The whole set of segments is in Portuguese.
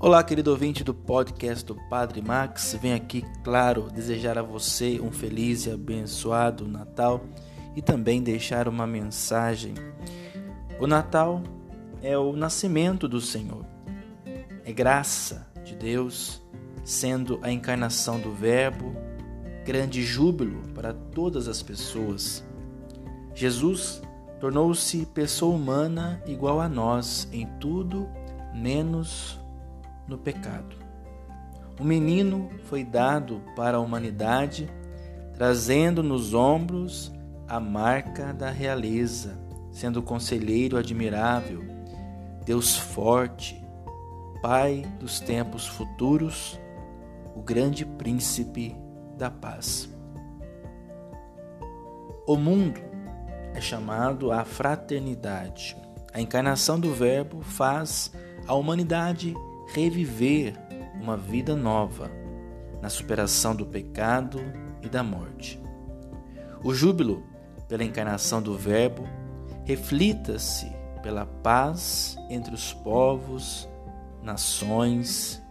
Olá, querido ouvinte do podcast do Padre Max. Venho aqui, claro, desejar a você um feliz e abençoado Natal e também deixar uma mensagem. O Natal é o nascimento do Senhor, é graça de Deus, sendo a encarnação do Verbo, grande júbilo para todas as pessoas. Jesus tornou-se pessoa humana igual a nós em tudo, menos no pecado. O menino foi dado para a humanidade, trazendo nos ombros a marca da realeza, sendo conselheiro admirável, Deus forte, Pai dos tempos futuros, o grande príncipe da paz. O mundo é chamado à fraternidade. A encarnação do Verbo faz a humanidade reviver uma vida nova na superação do pecado e da morte. O júbilo pela encarnação do Verbo reflita-se pela paz entre os povos, nações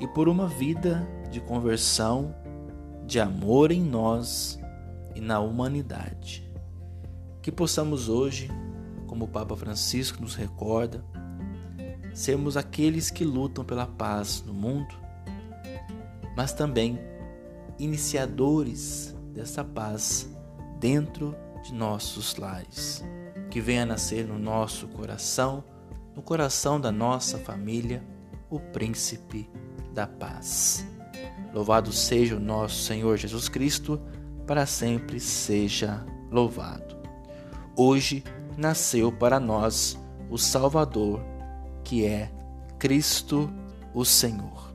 e por uma vida de conversão, de amor em nós e na humanidade. Que possamos hoje, como o Papa Francisco nos recorda, sermos aqueles que lutam pela paz no mundo, mas também iniciadores dessa paz dentro de nossos lares. Que venha nascer no nosso coração, no coração da nossa família, o príncipe da paz. Louvado seja o nosso Senhor Jesus Cristo, para sempre seja louvado. Hoje nasceu para nós o Salvador que é Cristo o Senhor.